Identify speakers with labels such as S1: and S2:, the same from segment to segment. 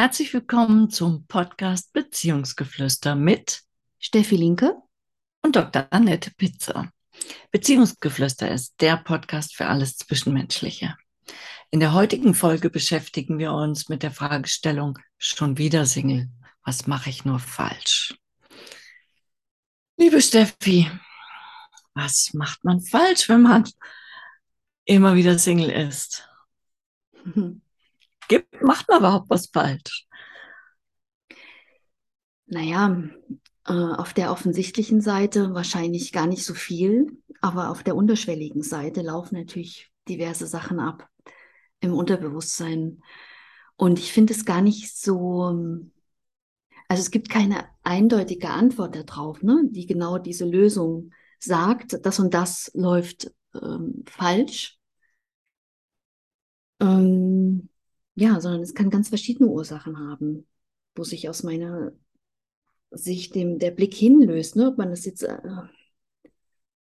S1: Herzlich willkommen zum Podcast Beziehungsgeflüster mit
S2: Steffi Linke
S1: und Dr. Annette Pizza. Beziehungsgeflüster ist der Podcast für alles Zwischenmenschliche. In der heutigen Folge beschäftigen wir uns mit der Fragestellung schon wieder Single. Was mache ich nur falsch? Liebe Steffi, was macht man falsch, wenn man immer wieder Single ist? Gibt, macht man überhaupt was falsch?
S2: Naja, äh, auf der offensichtlichen Seite wahrscheinlich gar nicht so viel, aber auf der unterschwelligen Seite laufen natürlich diverse Sachen ab im Unterbewusstsein. Und ich finde es gar nicht so, also es gibt keine eindeutige Antwort darauf, ne, die genau diese Lösung sagt, das und das läuft ähm, falsch. Ähm, ja, sondern es kann ganz verschiedene Ursachen haben, wo sich aus meiner Sicht dem, der Blick hinlöst. Ne? Ob man das jetzt äh,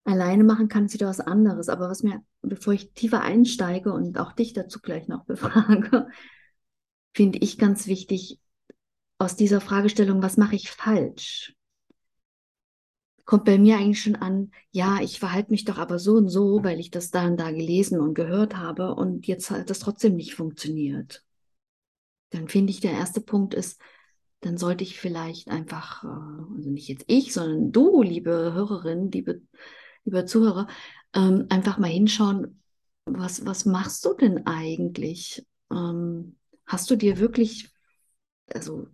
S2: alleine machen kann, ist wieder was anderes. Aber was mir, bevor ich tiefer einsteige und auch dich dazu gleich noch befrage, finde ich ganz wichtig, aus dieser Fragestellung, was mache ich falsch? Kommt bei mir eigentlich schon an, ja, ich verhalte mich doch aber so und so, weil ich das da und da gelesen und gehört habe und jetzt hat das trotzdem nicht funktioniert. Dann finde ich, der erste Punkt ist, dann sollte ich vielleicht einfach, äh, also nicht jetzt ich, sondern du, liebe Hörerin, liebe, liebe Zuhörer, ähm, einfach mal hinschauen, was, was machst du denn eigentlich? Ähm, hast du dir wirklich, also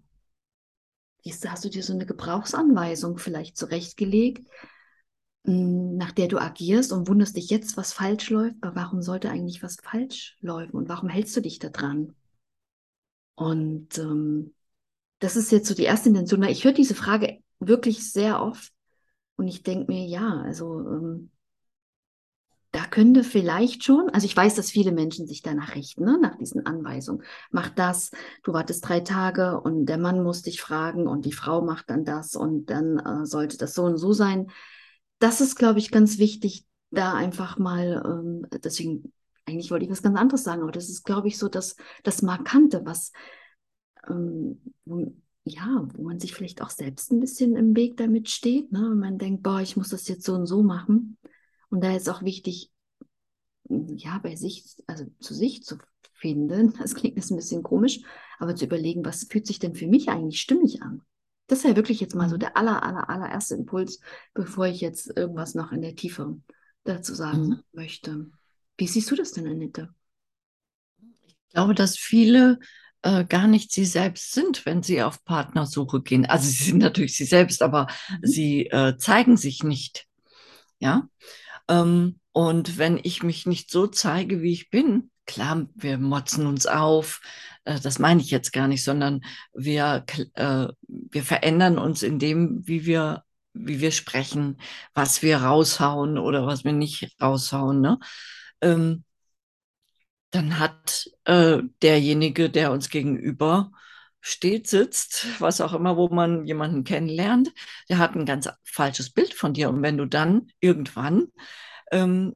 S2: hast du dir so eine Gebrauchsanweisung vielleicht zurechtgelegt, hm, nach der du agierst und wunderst dich jetzt, was falsch läuft, aber warum sollte eigentlich was falsch laufen und warum hältst du dich da dran? Und ähm, das ist jetzt so die erste Intention. Ich höre diese Frage wirklich sehr oft und ich denke mir, ja, also ähm, da könnte vielleicht schon, also ich weiß, dass viele Menschen sich danach richten, ne, nach diesen Anweisungen. Mach das, du wartest drei Tage und der Mann muss dich fragen und die Frau macht dann das und dann äh, sollte das so und so sein. Das ist, glaube ich, ganz wichtig, da einfach mal, ähm, deswegen, eigentlich wollte ich was ganz anderes sagen, aber das ist, glaube ich, so das, das Markante, was, ähm, ja, wo man sich vielleicht auch selbst ein bisschen im Weg damit steht, ne? wenn man denkt, boah, ich muss das jetzt so und so machen. Und da ist auch wichtig, ja, bei sich, also zu sich zu finden. Das klingt jetzt ein bisschen komisch, aber zu überlegen, was fühlt sich denn für mich eigentlich stimmig an? Das ist ja wirklich jetzt mal so mhm. der aller, aller, allererste Impuls, bevor ich jetzt irgendwas noch in der Tiefe dazu sagen mhm. möchte. Wie siehst du das denn, Annette?
S1: Ich glaube, dass viele äh, gar nicht sie selbst sind, wenn sie auf Partnersuche gehen. Also sie sind natürlich sie selbst, aber mhm. sie äh, zeigen sich nicht. Ja. Ähm, und wenn ich mich nicht so zeige, wie ich bin, klar, wir motzen uns auf, äh, das meine ich jetzt gar nicht, sondern wir, äh, wir verändern uns in dem, wie wir, wie wir sprechen, was wir raushauen oder was wir nicht raushauen. Ne? Ähm, dann hat äh, derjenige, der uns gegenüber steht, sitzt, was auch immer, wo man jemanden kennenlernt, der hat ein ganz falsches Bild von dir. Und wenn du dann irgendwann, ähm,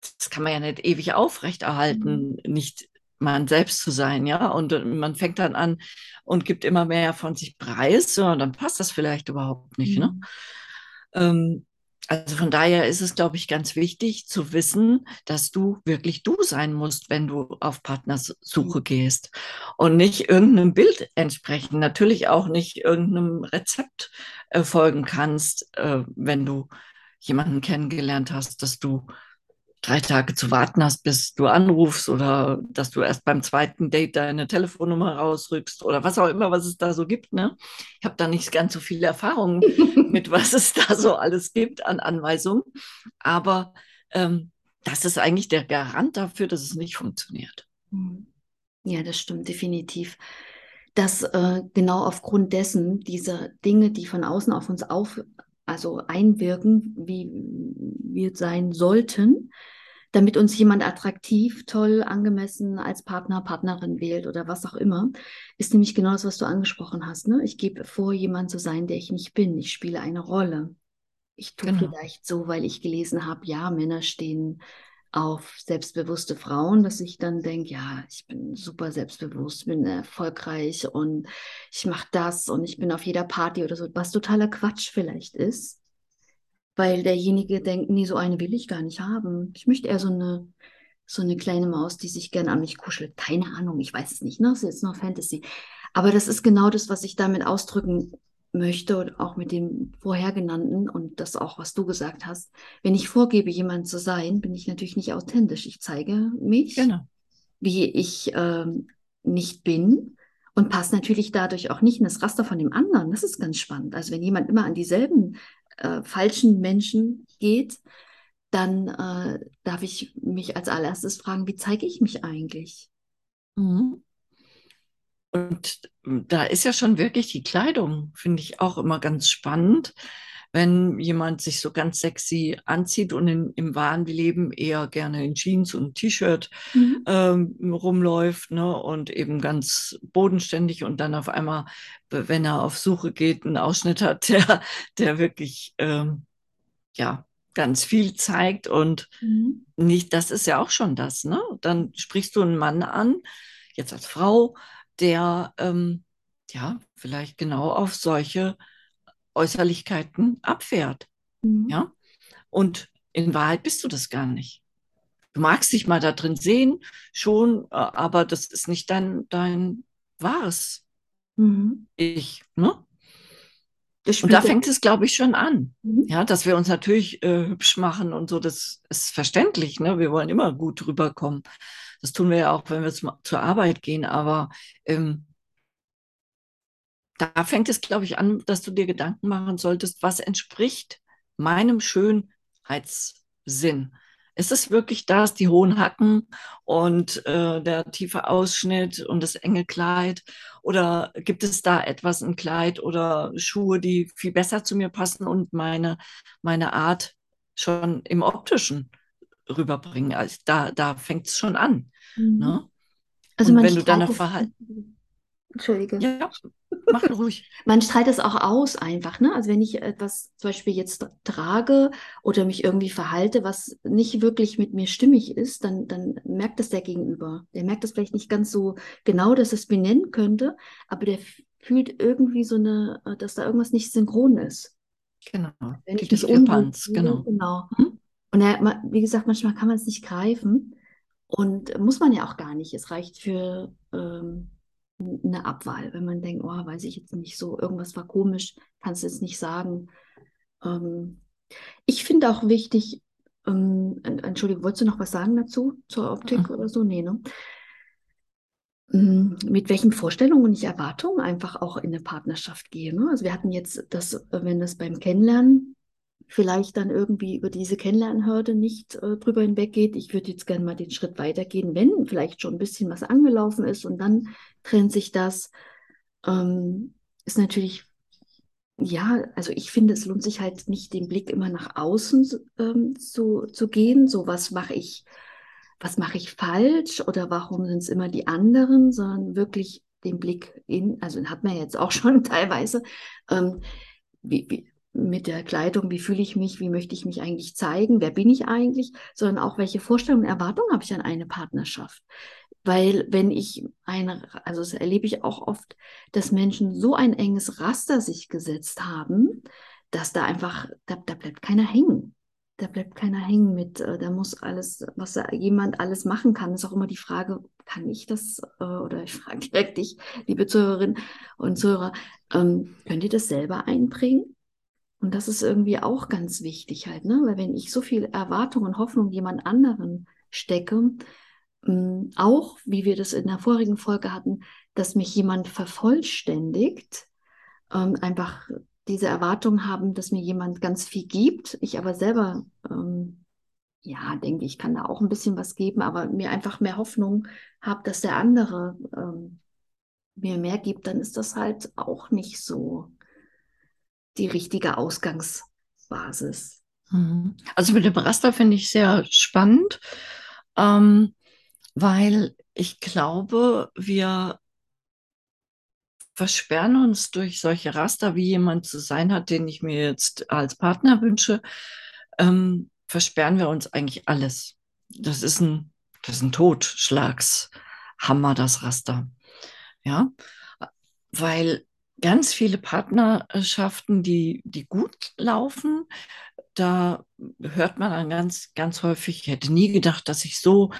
S1: das kann man ja nicht ewig aufrechterhalten, mhm. nicht man selbst zu sein, ja, und man fängt dann an und gibt immer mehr von sich preis, ja, und dann passt das vielleicht überhaupt nicht, ne? mhm. ne? Ähm, also von daher ist es, glaube ich, ganz wichtig zu wissen, dass du wirklich du sein musst, wenn du auf Partnersuche gehst. Und nicht irgendeinem Bild entsprechen, natürlich auch nicht irgendeinem Rezept äh, folgen kannst, äh, wenn du jemanden kennengelernt hast, dass du drei Tage zu warten hast, bis du anrufst oder dass du erst beim zweiten Date deine Telefonnummer rausrückst oder was auch immer, was es da so gibt. Ne? Ich habe da nicht ganz so viel Erfahrung mit, was es da so alles gibt an Anweisungen. Aber ähm, das ist eigentlich der Garant dafür, dass es nicht funktioniert.
S2: Hm. Ja, das stimmt definitiv. Dass äh, genau aufgrund dessen diese Dinge, die von außen auf uns auf, also einwirken, wie wir sein sollten, damit uns jemand attraktiv, toll, angemessen als Partner, Partnerin wählt oder was auch immer, ist nämlich genau das, was du angesprochen hast. Ne? Ich gebe vor, jemand zu sein, der ich nicht bin. Ich spiele eine Rolle. Ich tue genau. vielleicht so, weil ich gelesen habe, ja, Männer stehen auf selbstbewusste Frauen, dass ich dann denke, ja, ich bin super selbstbewusst, bin erfolgreich und ich mache das und ich bin auf jeder Party oder so, was totaler Quatsch vielleicht ist, weil derjenige denkt, nee, so eine will ich gar nicht haben. Ich möchte eher so eine so eine kleine Maus, die sich gern an mich kuschelt. Keine Ahnung, ich weiß es nicht, ne? Das ist jetzt noch Fantasy. Aber das ist genau das, was ich damit ausdrücken möchte und auch mit dem vorhergenannten und das auch, was du gesagt hast. Wenn ich vorgebe, jemand zu sein, bin ich natürlich nicht authentisch. Ich zeige mich, genau. wie ich ähm, nicht bin und passe natürlich dadurch auch nicht in das Raster von dem anderen. Das ist ganz spannend. Also wenn jemand immer an dieselben äh, falschen Menschen geht, dann äh, darf ich mich als allererstes fragen, wie zeige ich mich eigentlich?
S1: Mhm. Und da ist ja schon wirklich die Kleidung, finde ich auch immer ganz spannend, wenn jemand sich so ganz sexy anzieht und in, im wahren Leben eher gerne in Jeans und T-Shirt mhm. ähm, rumläuft ne, und eben ganz bodenständig und dann auf einmal, wenn er auf Suche geht, einen Ausschnitt hat, der, der wirklich ähm, ja, ganz viel zeigt und mhm. nicht, das ist ja auch schon das, ne? Dann sprichst du einen Mann an, jetzt als Frau, der ähm, ja vielleicht genau auf solche Äußerlichkeiten abfährt. Mhm. Ja. Und in Wahrheit bist du das gar nicht. Du magst dich mal da drin sehen, schon, aber das ist nicht dein, dein wahres mhm. Ich. Ne? Und da fängt es, glaube ich, schon an. Mhm. Ja, dass wir uns natürlich äh, hübsch machen und so, das ist verständlich. Ne? Wir wollen immer gut rüberkommen. Das tun wir ja auch, wenn wir zur Arbeit gehen. Aber ähm, da fängt es, glaube ich, an, dass du dir Gedanken machen solltest, was entspricht meinem Schönheitssinn. Ist es wirklich das, die hohen Hacken und äh, der tiefe Ausschnitt und das enge Kleid? Oder gibt es da etwas, ein Kleid oder Schuhe, die viel besser zu mir passen und meine, meine Art schon im optischen rüberbringen? Also da, da fängt es schon an. Mhm. Ne? Also und wenn du dann Verhalten.
S2: Entschuldige.
S1: Ja, mach ruhig.
S2: Man strahlt es auch aus einfach, ne? Also wenn ich etwas zum Beispiel jetzt trage oder mich irgendwie verhalte, was nicht wirklich mit mir stimmig ist, dann, dann merkt das der Gegenüber. Der merkt das vielleicht nicht ganz so genau, dass es benennen könnte, aber der fühlt irgendwie so eine, äh, dass da irgendwas nicht synchron ist.
S1: Genau.
S2: Wenn Die ich Diskrepanz, genau. genau. Hm? Und er, wie gesagt, manchmal kann man es nicht greifen und muss man ja auch gar nicht. Es reicht für ähm, eine Abwahl, wenn man denkt, oh, weiß ich jetzt nicht so, irgendwas war komisch, kannst du jetzt nicht sagen. Ähm, ich finde auch wichtig, ähm, Entschuldigung, wolltest du noch was sagen dazu, zur Optik mhm. oder so? Nee, ne? Mm, mit welchen Vorstellungen und Erwartungen einfach auch in eine Partnerschaft gehe. Ne? Also wir hatten jetzt das, wenn das beim Kennenlernen vielleicht dann irgendwie über diese Kennenlernhürde nicht äh, drüber hinweggeht. Ich würde jetzt gerne mal den Schritt weitergehen, wenn vielleicht schon ein bisschen was angelaufen ist und dann trennt sich das. Ähm, ist natürlich, ja, also ich finde, es lohnt sich halt nicht, den Blick immer nach außen ähm, zu, zu gehen. So, was mache ich, was mache ich falsch oder warum sind es immer die anderen, sondern wirklich den Blick in, also den hat man jetzt auch schon teilweise, ähm, wie, wie, mit der Kleidung, wie fühle ich mich, wie möchte ich mich eigentlich zeigen, wer bin ich eigentlich, sondern auch welche Vorstellungen und Erwartungen habe ich an eine Partnerschaft. Weil wenn ich eine, also das erlebe ich auch oft, dass Menschen so ein enges Raster sich gesetzt haben, dass da einfach, da, da bleibt keiner hängen. Da bleibt keiner hängen mit, äh, da muss alles, was jemand alles machen kann, ist auch immer die Frage, kann ich das, äh, oder ich frage direkt dich, liebe Zuhörerinnen und Zuhörer, ähm, könnt ihr das selber einbringen? Und das ist irgendwie auch ganz wichtig halt, ne? Weil wenn ich so viel Erwartung und Hoffnung jemand anderen stecke, ähm, auch wie wir das in der vorigen Folge hatten, dass mich jemand vervollständigt, ähm, einfach diese Erwartung haben, dass mir jemand ganz viel gibt, ich aber selber, ähm, ja, denke ich, kann da auch ein bisschen was geben, aber mir einfach mehr Hoffnung habe, dass der andere ähm, mir mehr gibt, dann ist das halt auch nicht so die richtige Ausgangsbasis.
S1: Mhm. Also mit dem Raster finde ich sehr spannend, ähm, weil ich glaube, wir versperren uns durch solche Raster, wie jemand zu sein hat, den ich mir jetzt als Partner wünsche, ähm, versperren wir uns eigentlich alles. das ist ein, das ist ein Totschlagshammer, das Raster. Ja, weil ganz viele Partnerschaften, die, die gut laufen, da hört man dann ganz, ganz häufig, ich hätte nie gedacht, dass ich so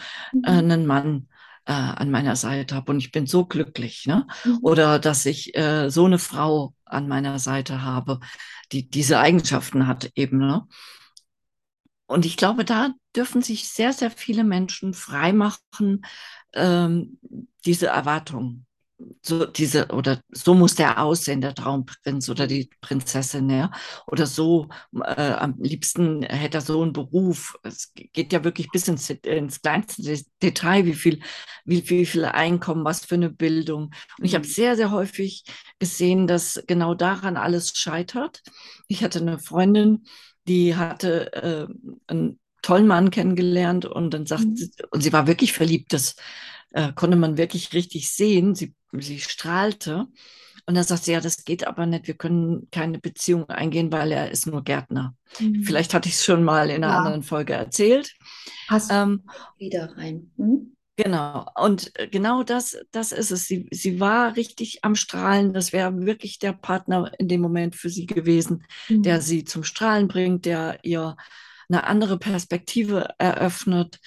S1: äh,
S2: Mhm.
S1: einen Mann äh, an meiner Seite habe und ich bin so glücklich, ne?
S2: Mhm.
S1: Oder dass ich äh, so eine Frau an meiner Seite habe, die diese Eigenschaften hat eben, ne? Und ich glaube, da dürfen sich sehr, sehr viele Menschen freimachen, ähm, diese Erwartungen so diese, oder so muss der aussehen, der Traumprinz oder die Prinzessin, ja. Oder so, äh, am liebsten hätte er so einen Beruf. Es geht ja wirklich bis ins, ins kleinste Detail, wie viel, wie, wie viel Einkommen, was für eine Bildung. Und ich habe
S2: Mhm.
S1: sehr, sehr häufig gesehen, dass genau daran alles scheitert. Ich hatte eine Freundin, die hatte äh, einen tollen Mann kennengelernt und dann sagt
S2: Mhm.
S1: sie, und sie war wirklich verliebt, das äh, konnte man wirklich richtig sehen. Sie, sie strahlte. Und dann sagt sie, ja, das geht aber nicht, wir können keine Beziehung eingehen, weil er ist nur Gärtner.
S2: Mhm.
S1: Vielleicht hatte ich es schon mal in einer
S2: Ja,
S1: anderen Folge erzählt.
S2: passt
S1: Ähm,
S2: wieder rein. Mhm.
S1: genau, und äh, genau das, das ist es. Sie, sie war richtig am Strahlen. Das wäre wirklich der Partner in dem Moment für sie gewesen, der
S2: Mhm.
S1: sie zum Strahlen bringt, der ihr eine andere Perspektive eröffnet.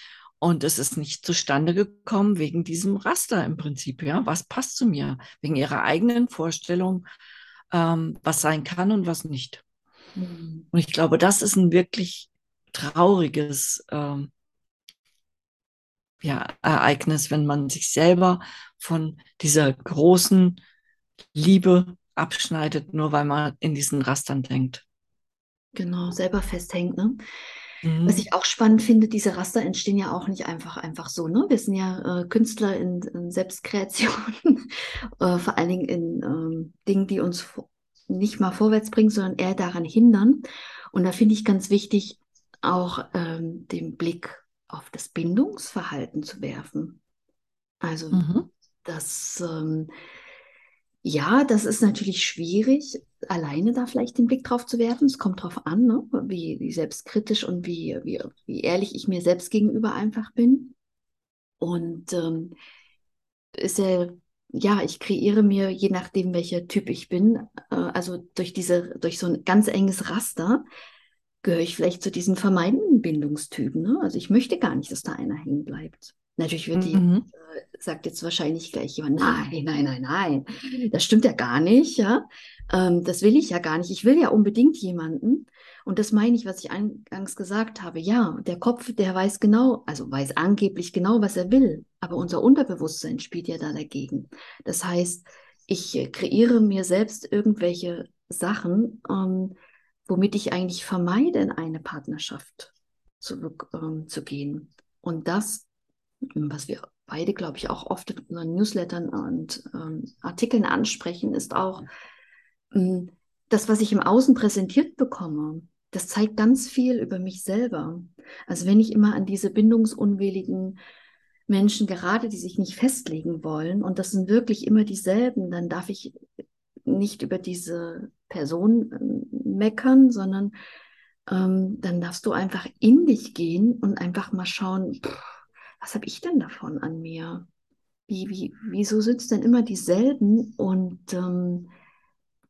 S1: Und es ist nicht zustande gekommen wegen diesem Raster im Prinzip. Ja, was passt zu mir? Wegen ihrer eigenen Vorstellung, ähm, was sein kann und was nicht.
S2: Mhm.
S1: Und ich glaube, das ist ein wirklich trauriges ähm, ja, Ereignis, wenn man sich selber von dieser großen Liebe abschneidet, nur weil man in diesen Rastern denkt.
S2: Genau, selber festhängt, ne? Was
S1: Mhm.
S2: ich auch spannend finde, diese Raster entstehen ja auch nicht einfach, einfach so, ne? Wir sind ja äh, Künstler in, in Selbstkreation, äh, vor allen Dingen in ähm, Dingen, die uns nicht mal vorwärts bringen, sondern eher daran hindern. Und da finde ich ganz wichtig, auch ähm, den Blick auf das Bindungsverhalten zu werfen. Also
S1: Mhm.
S2: das, ähm, ja, das ist natürlich schwierig, alleine da vielleicht den Blick drauf zu werfen. Es kommt drauf an, ne? Wie, wie selbstkritisch und wie, wie, wie ehrlich ich mir selbst gegenüber einfach bin. Und ähm, ist ja, ja, ich kreiere mir, je nachdem, welcher Typ ich bin, äh, also durch diese, durch so ein ganz enges Raster, gehöre ich vielleicht zu diesen vermeidenden Bindungstypen. Ne? Also ich möchte gar nicht, dass da einer hängen bleibt. Natürlich wird die,
S1: Mhm.
S2: äh, sagt jetzt wahrscheinlich gleich jemand, nein, nein, nein, nein, das stimmt ja gar nicht, ja. Ähm, das will ich ja gar nicht. Ich will ja unbedingt jemanden. Und das meine ich, was ich eingangs gesagt habe. Ja, der Kopf, der weiß genau, also weiß angeblich genau, was er will. Aber unser Unterbewusstsein spielt ja da dagegen. Das heißt, ich äh, kreiere mir selbst irgendwelche Sachen, ähm, womit ich eigentlich vermeide, in eine Partnerschaft zu, ähm, zu gehen. Und das, was wir beide, glaube ich, auch oft in unseren Newslettern und ähm, Artikeln ansprechen, ist auch mh, das, was ich im Außen präsentiert bekomme. Das zeigt ganz viel über mich selber. Also wenn ich immer an diese bindungsunwilligen Menschen gerade, die sich nicht festlegen wollen, und das sind wirklich immer dieselben, dann darf ich nicht über diese Person ähm, meckern, sondern ähm, dann darfst du einfach in dich gehen und einfach mal schauen, pff, was habe ich denn davon an mir? Wie, wie, wieso sind es denn immer dieselben und ähm,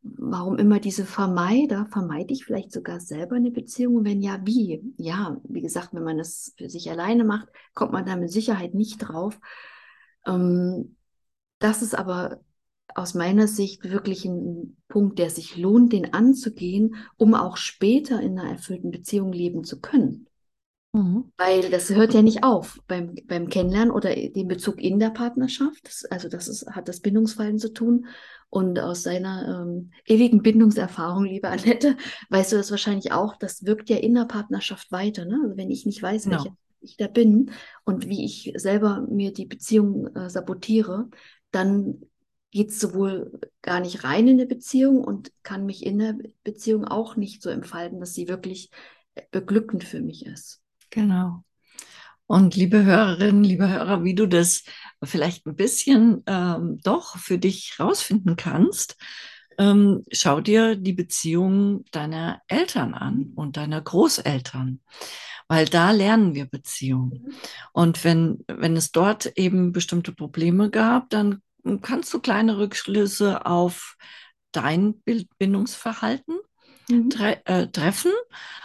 S2: warum immer diese Vermeider? Vermeide ich vielleicht sogar selber eine Beziehung? Wenn ja, wie? Ja, wie gesagt, wenn man es für sich alleine macht, kommt man da mit Sicherheit nicht drauf. Ähm, das ist aber aus meiner Sicht wirklich ein Punkt, der sich lohnt, den anzugehen, um auch später in einer erfüllten Beziehung leben zu können.
S1: Mhm.
S2: Weil das hört ja nicht auf beim, beim Kennenlernen oder dem Bezug in der Partnerschaft. Das, also das ist, hat das Bindungsverhalten zu tun. Und aus seiner ähm, ewigen Bindungserfahrung, liebe Annette, weißt du das wahrscheinlich auch, das wirkt ja in der Partnerschaft weiter. Ne? Also wenn ich nicht weiß,
S1: Genau.
S2: ich da bin und wie ich selber mir die Beziehung äh, sabotiere, dann geht es sowohl gar nicht rein in eine Beziehung und kann mich in der Beziehung auch nicht so entfalten, dass sie wirklich beglückend für mich ist.
S1: Genau. Und liebe Hörerinnen, liebe Hörer, wie du das vielleicht ein bisschen ähm, doch für dich rausfinden kannst, ähm, schau dir die Beziehung deiner Eltern an und deiner Großeltern. weil da lernen wir Beziehungen. Und wenn, wenn es dort eben bestimmte Probleme gab, dann kannst du kleine Rückschlüsse auf dein Bindungsverhalten mhm. tre äh, treffen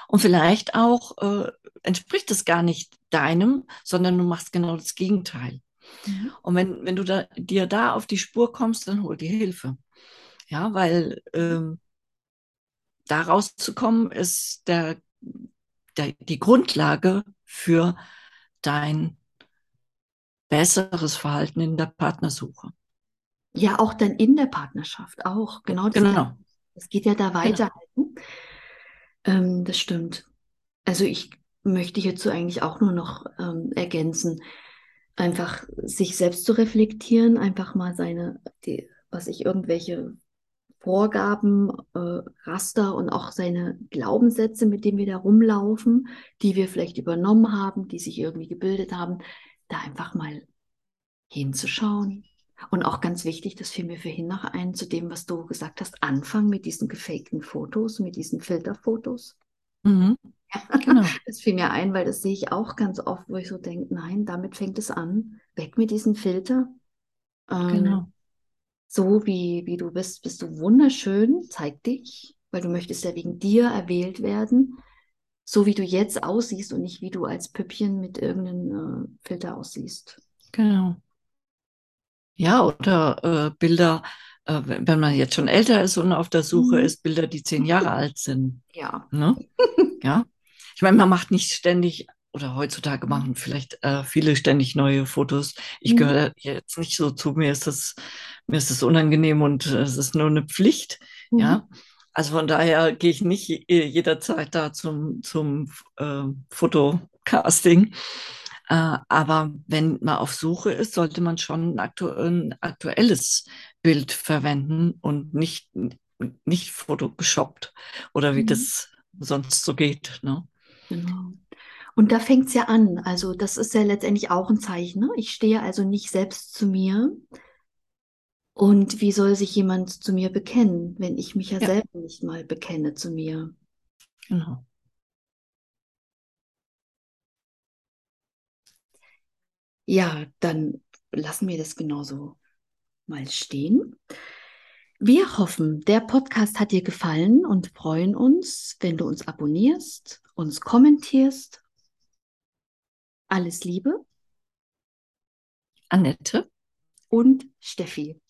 S1: und vielleicht auch äh, entspricht es gar nicht deinem, sondern du machst genau das Gegenteil. Mhm. Und wenn, wenn du da, dir da auf die Spur kommst, dann hol dir Hilfe. Ja, weil ähm, da rauszukommen ist der, der, die Grundlage für dein besseres Verhalten in der Partnersuche.
S2: Ja, auch dann in der Partnerschaft, auch. Genau. Das, genau. das geht ja da genau. weiter. Genau. Ähm, das stimmt. Also ich möchte hierzu eigentlich auch nur noch ähm, ergänzen, einfach sich selbst zu reflektieren, einfach mal seine, die, was ich irgendwelche Vorgaben, äh, Raster und auch seine Glaubenssätze, mit denen wir da rumlaufen, die wir vielleicht übernommen haben, die sich irgendwie gebildet haben, da einfach mal hinzuschauen. Und auch ganz wichtig, das fiel mir vorhin noch ein, zu dem, was du gesagt hast, anfangen mit diesen gefakten Fotos, mit diesen Filterfotos. Mhm. Genau. Das fiel mir ein, weil das sehe ich auch ganz oft, wo ich so denke, nein, damit fängt es an. Weg mit diesen Filter. Ähm, genau. So wie, wie du bist, bist du wunderschön, zeig dich, weil du möchtest ja wegen dir erwählt werden. So wie du jetzt aussiehst und nicht wie du als Püppchen mit irgendeinem äh, Filter aussiehst.
S1: Genau. Ja, oder äh, Bilder, äh, wenn man jetzt schon älter ist und auf der Suche mhm. ist, Bilder, die zehn Jahre alt sind.
S2: Ja.
S1: Ne? Ja. Ich meine, man macht nicht ständig oder heutzutage machen vielleicht äh, viele ständig neue Fotos. Ich mhm. gehöre jetzt nicht so zu, mir ist das, mir ist das unangenehm und äh, es ist nur eine Pflicht. Mhm. Ja. Also von daher gehe ich nicht jederzeit da zum, zum äh, Fotocasting. Äh, aber wenn man auf Suche ist, sollte man schon ein, aktu ein aktuelles Bild verwenden und nicht, nicht photogeshoppt oder wie mhm. das sonst so geht. Ne?
S2: Genau. Und da fängt es ja an. Also das ist ja letztendlich auch ein Zeichen. Ne? Ich stehe also nicht selbst zu mir. Und wie soll sich jemand zu mir bekennen, wenn ich mich ja, ja. selber nicht mal bekenne zu mir?
S1: Genau.
S2: Ja, dann lassen wir das genauso mal stehen. Wir hoffen, der Podcast hat dir gefallen und freuen uns, wenn du uns abonnierst, uns kommentierst alles Liebe.
S1: Annette.
S2: Und Steffi.